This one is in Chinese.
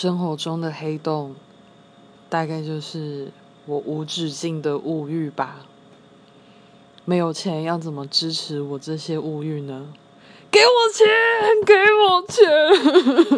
生活中的黑洞大概就是我无止境的物欲吧。没有钱要怎么支持我这些物欲呢？给我钱给我钱！